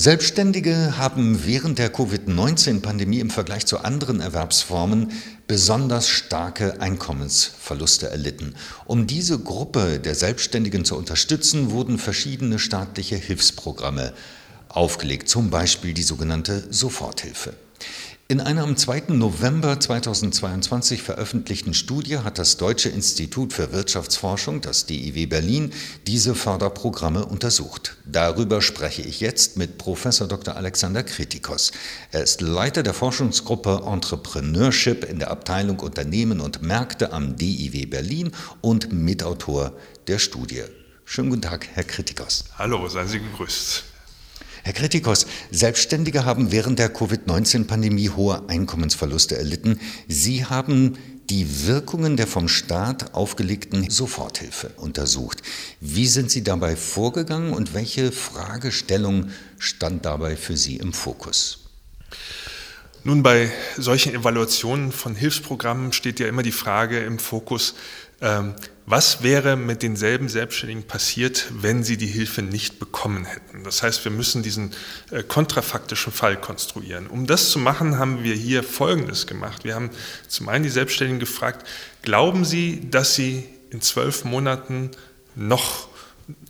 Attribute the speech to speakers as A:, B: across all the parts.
A: Selbstständige haben während der Covid-19-Pandemie im Vergleich zu anderen Erwerbsformen besonders starke Einkommensverluste erlitten. Um diese Gruppe der Selbstständigen zu unterstützen, wurden verschiedene staatliche Hilfsprogramme aufgelegt, zum Beispiel die sogenannte Soforthilfe. In einer am 2. November 2022 veröffentlichten Studie hat das Deutsche Institut für Wirtschaftsforschung, das DIW Berlin, diese Förderprogramme untersucht. Darüber spreche ich jetzt mit Professor Dr. Alexander Kritikos. Er ist Leiter der Forschungsgruppe Entrepreneurship in der Abteilung Unternehmen und Märkte am DIW Berlin und Mitautor der Studie. Schönen guten Tag, Herr Kritikos.
B: Hallo, seien Sie gegrüßt.
A: Herr Kritikos, Selbstständige haben während der Covid-19-Pandemie hohe Einkommensverluste erlitten. Sie haben die Wirkungen der vom Staat aufgelegten Soforthilfe untersucht. Wie sind Sie dabei vorgegangen und welche Fragestellung stand dabei für Sie im Fokus?
B: Nun, bei solchen Evaluationen von Hilfsprogrammen steht ja immer die Frage im Fokus, ähm, was wäre mit denselben Selbstständigen passiert, wenn sie die Hilfe nicht bekommen hätten? Das heißt, wir müssen diesen äh, kontrafaktischen Fall konstruieren. Um das zu machen, haben wir hier Folgendes gemacht. Wir haben zum einen die Selbstständigen gefragt, glauben Sie, dass Sie in zwölf Monaten noch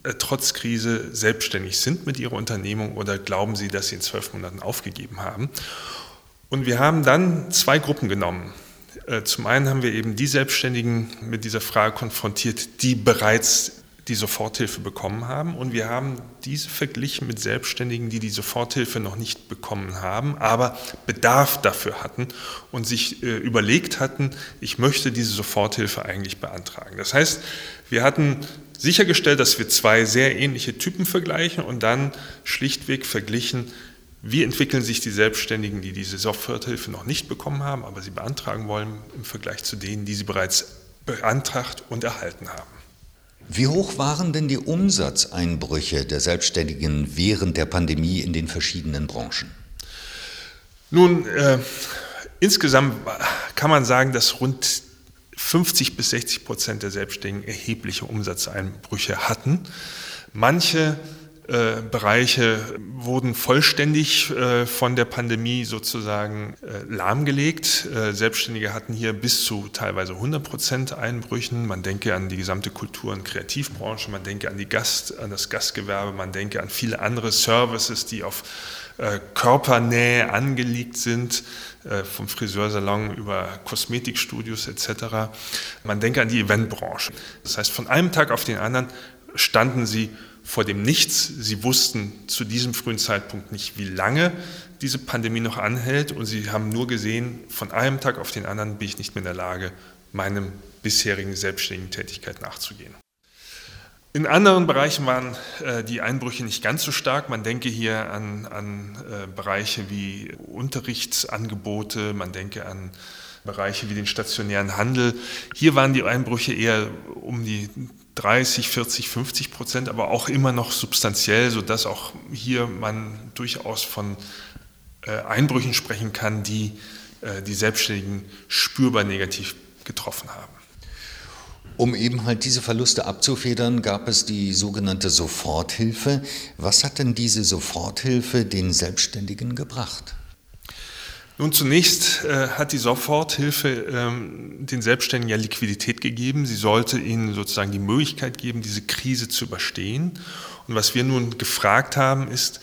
B: äh, trotz Krise selbstständig sind mit Ihrer Unternehmung oder glauben Sie, dass Sie in zwölf Monaten aufgegeben haben? Und wir haben dann zwei Gruppen genommen. Äh, zum einen haben wir eben die Selbstständigen mit dieser Frage konfrontiert, die bereits die Soforthilfe bekommen haben. Und wir haben diese verglichen mit Selbstständigen, die die Soforthilfe noch nicht bekommen haben, aber Bedarf dafür hatten und sich äh, überlegt hatten, ich möchte diese Soforthilfe eigentlich beantragen. Das heißt, wir hatten sichergestellt, dass wir zwei sehr ähnliche Typen vergleichen und dann schlichtweg verglichen, wie entwickeln sich die Selbstständigen, die diese Soforthilfe noch nicht bekommen haben, aber sie beantragen wollen, im Vergleich zu denen, die sie bereits beantragt und erhalten haben?
A: Wie hoch waren denn die Umsatzeinbrüche der Selbstständigen während der Pandemie in den verschiedenen Branchen?
B: Nun, äh, insgesamt kann man sagen, dass rund 50 bis 60 Prozent der Selbstständigen erhebliche Umsatzeinbrüche hatten. Manche äh, Bereiche wurden vollständig äh, von der Pandemie sozusagen äh, lahmgelegt. Selbstständige hatten hier bis zu teilweise 100 Prozent Einbrüchen. Man denke an die gesamte Kultur- und Kreativbranche, man denke an, die Gast, an das Gastgewerbe, man denke an viele andere Services, die auf Körpernähe angelegt sind, vom Friseursalon über Kosmetikstudios etc. Man denke an die Eventbranche. Das heißt, von einem Tag auf den anderen standen sie vor dem Nichts. Sie wussten zu diesem frühen Zeitpunkt nicht, wie lange diese Pandemie noch anhält und sie haben nur gesehen, von einem Tag auf den anderen bin ich nicht mehr in der Lage, meinem bisherigen selbstständigen Tätigkeit nachzugehen. In anderen Bereichen waren äh, die Einbrüche nicht ganz so stark. Man denke hier an, an äh, Bereiche wie Unterrichtsangebote, man denke an Bereiche wie den stationären Handel. Hier waren die Einbrüche eher um die 30, 40, 50 Prozent, aber auch immer noch substanziell, sodass auch hier man durchaus von äh, Einbrüchen sprechen kann, die äh, die Selbstständigen spürbar negativ getroffen haben.
A: Um eben halt diese Verluste abzufedern, gab es die sogenannte Soforthilfe. Was hat denn diese Soforthilfe den Selbstständigen gebracht?
B: Nun, zunächst äh, hat die Soforthilfe ähm, den Selbstständigen ja Liquidität gegeben. Sie sollte ihnen sozusagen die Möglichkeit geben, diese Krise zu überstehen. Und was wir nun gefragt haben, ist,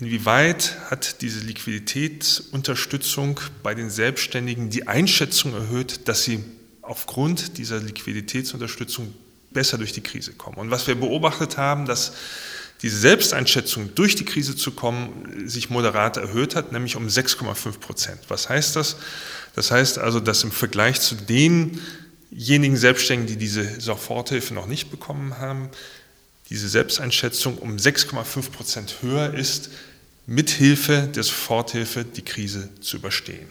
B: inwieweit hat diese Liquiditätsunterstützung bei den Selbstständigen die Einschätzung erhöht, dass sie aufgrund dieser Liquiditätsunterstützung besser durch die Krise kommen. Und was wir beobachtet haben, dass diese Selbsteinschätzung durch die Krise zu kommen sich moderat erhöht hat, nämlich um 6,5 Prozent. Was heißt das? Das heißt also, dass im Vergleich zu denjenigen Selbstständigen, die diese Soforthilfe noch nicht bekommen haben, diese Selbsteinschätzung um 6,5 Prozent höher ist, mithilfe der Soforthilfe die Krise zu überstehen.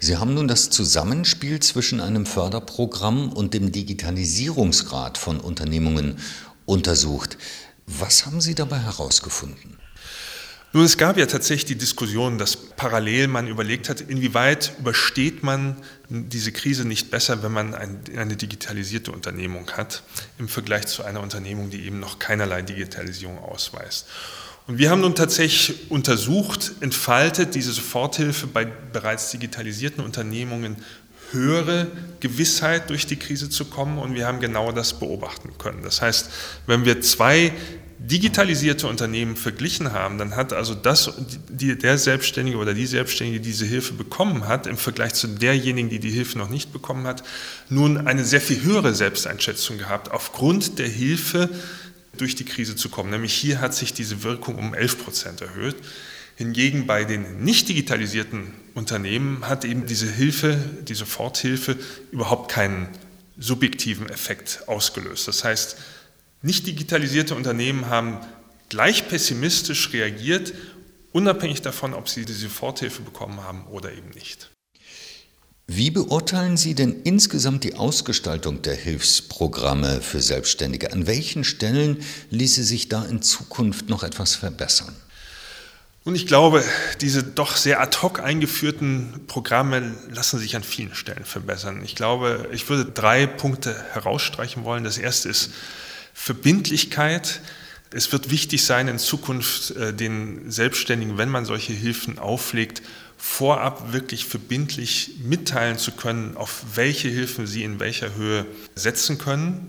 A: Sie haben nun das Zusammenspiel zwischen einem Förderprogramm und dem Digitalisierungsgrad von Unternehmungen untersucht. Was haben Sie dabei herausgefunden?
B: Nun, es gab ja tatsächlich die Diskussion, dass parallel man überlegt hat, inwieweit übersteht man diese Krise nicht besser, wenn man eine digitalisierte Unternehmung hat, im Vergleich zu einer Unternehmung, die eben noch keinerlei Digitalisierung ausweist. Und wir haben nun tatsächlich untersucht, entfaltet diese Soforthilfe bei bereits digitalisierten Unternehmungen höhere Gewissheit durch die Krise zu kommen und wir haben genau das beobachten können. Das heißt, wenn wir zwei digitalisierte Unternehmen verglichen haben, dann hat also das, die, der Selbstständige oder die Selbstständige, die diese Hilfe bekommen hat, im Vergleich zu derjenigen, die die Hilfe noch nicht bekommen hat, nun eine sehr viel höhere Selbsteinschätzung gehabt, aufgrund der Hilfe durch die Krise zu kommen. Nämlich hier hat sich diese Wirkung um 11 Prozent erhöht. Hingegen bei den nicht digitalisierten Unternehmen hat eben diese Hilfe, die Soforthilfe überhaupt keinen subjektiven Effekt ausgelöst. Das heißt, nicht digitalisierte Unternehmen haben gleich pessimistisch reagiert, unabhängig davon, ob sie die Soforthilfe bekommen haben oder eben nicht.
A: Wie beurteilen Sie denn insgesamt die Ausgestaltung der Hilfsprogramme für Selbstständige? An welchen Stellen ließe sich da in Zukunft noch etwas verbessern?
B: Und ich glaube, diese doch sehr ad hoc eingeführten Programme lassen sich an vielen Stellen verbessern. Ich glaube, ich würde drei Punkte herausstreichen wollen. Das erste ist Verbindlichkeit. Es wird wichtig sein, in Zukunft äh, den Selbstständigen, wenn man solche Hilfen auflegt, vorab wirklich verbindlich mitteilen zu können, auf welche Hilfen sie in welcher Höhe setzen können.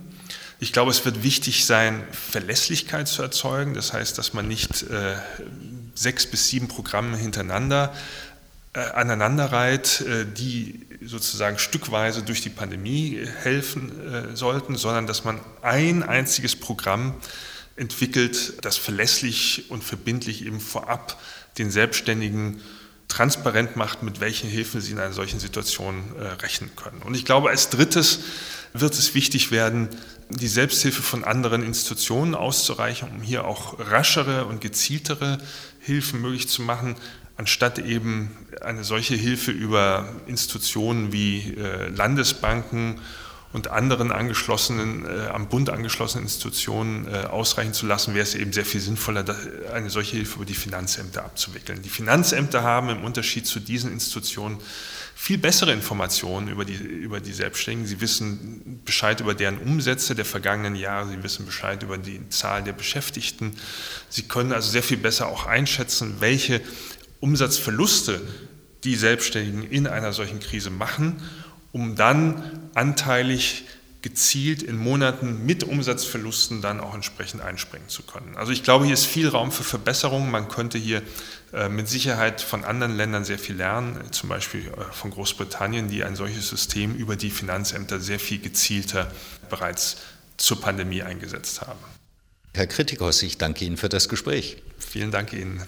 B: Ich glaube, es wird wichtig sein, Verlässlichkeit zu erzeugen. Das heißt, dass man nicht äh, sechs bis sieben Programme hintereinander äh, aneinanderreiht, äh, die sozusagen stückweise durch die Pandemie helfen äh, sollten, sondern dass man ein einziges Programm entwickelt, das verlässlich und verbindlich eben vorab den Selbstständigen transparent macht, mit welchen Hilfen sie in einer solchen Situation äh, rechnen können. Und ich glaube, als drittes wird es wichtig werden, die Selbsthilfe von anderen Institutionen auszureichen, um hier auch raschere und gezieltere Hilfen möglich zu machen, anstatt eben eine solche Hilfe über Institutionen wie äh, Landesbanken und anderen angeschlossenen, äh, am Bund angeschlossenen Institutionen äh, ausreichen zu lassen, wäre es eben sehr viel sinnvoller, eine solche Hilfe über die Finanzämter abzuwickeln. Die Finanzämter haben im Unterschied zu diesen Institutionen viel bessere Informationen über die, über die Selbstständigen. Sie wissen Bescheid über deren Umsätze der vergangenen Jahre, sie wissen Bescheid über die Zahl der Beschäftigten. Sie können also sehr viel besser auch einschätzen, welche Umsatzverluste die Selbstständigen in einer solchen Krise machen, um dann anteilig gezielt in Monaten mit Umsatzverlusten dann auch entsprechend einspringen zu können. Also ich glaube, hier ist viel Raum für Verbesserungen. Man könnte hier äh, mit Sicherheit von anderen Ländern sehr viel lernen, zum Beispiel äh, von Großbritannien, die ein solches System über die Finanzämter sehr viel gezielter bereits zur Pandemie eingesetzt haben.
A: Herr Kritikos, ich danke Ihnen für das Gespräch.
B: Vielen Dank Ihnen.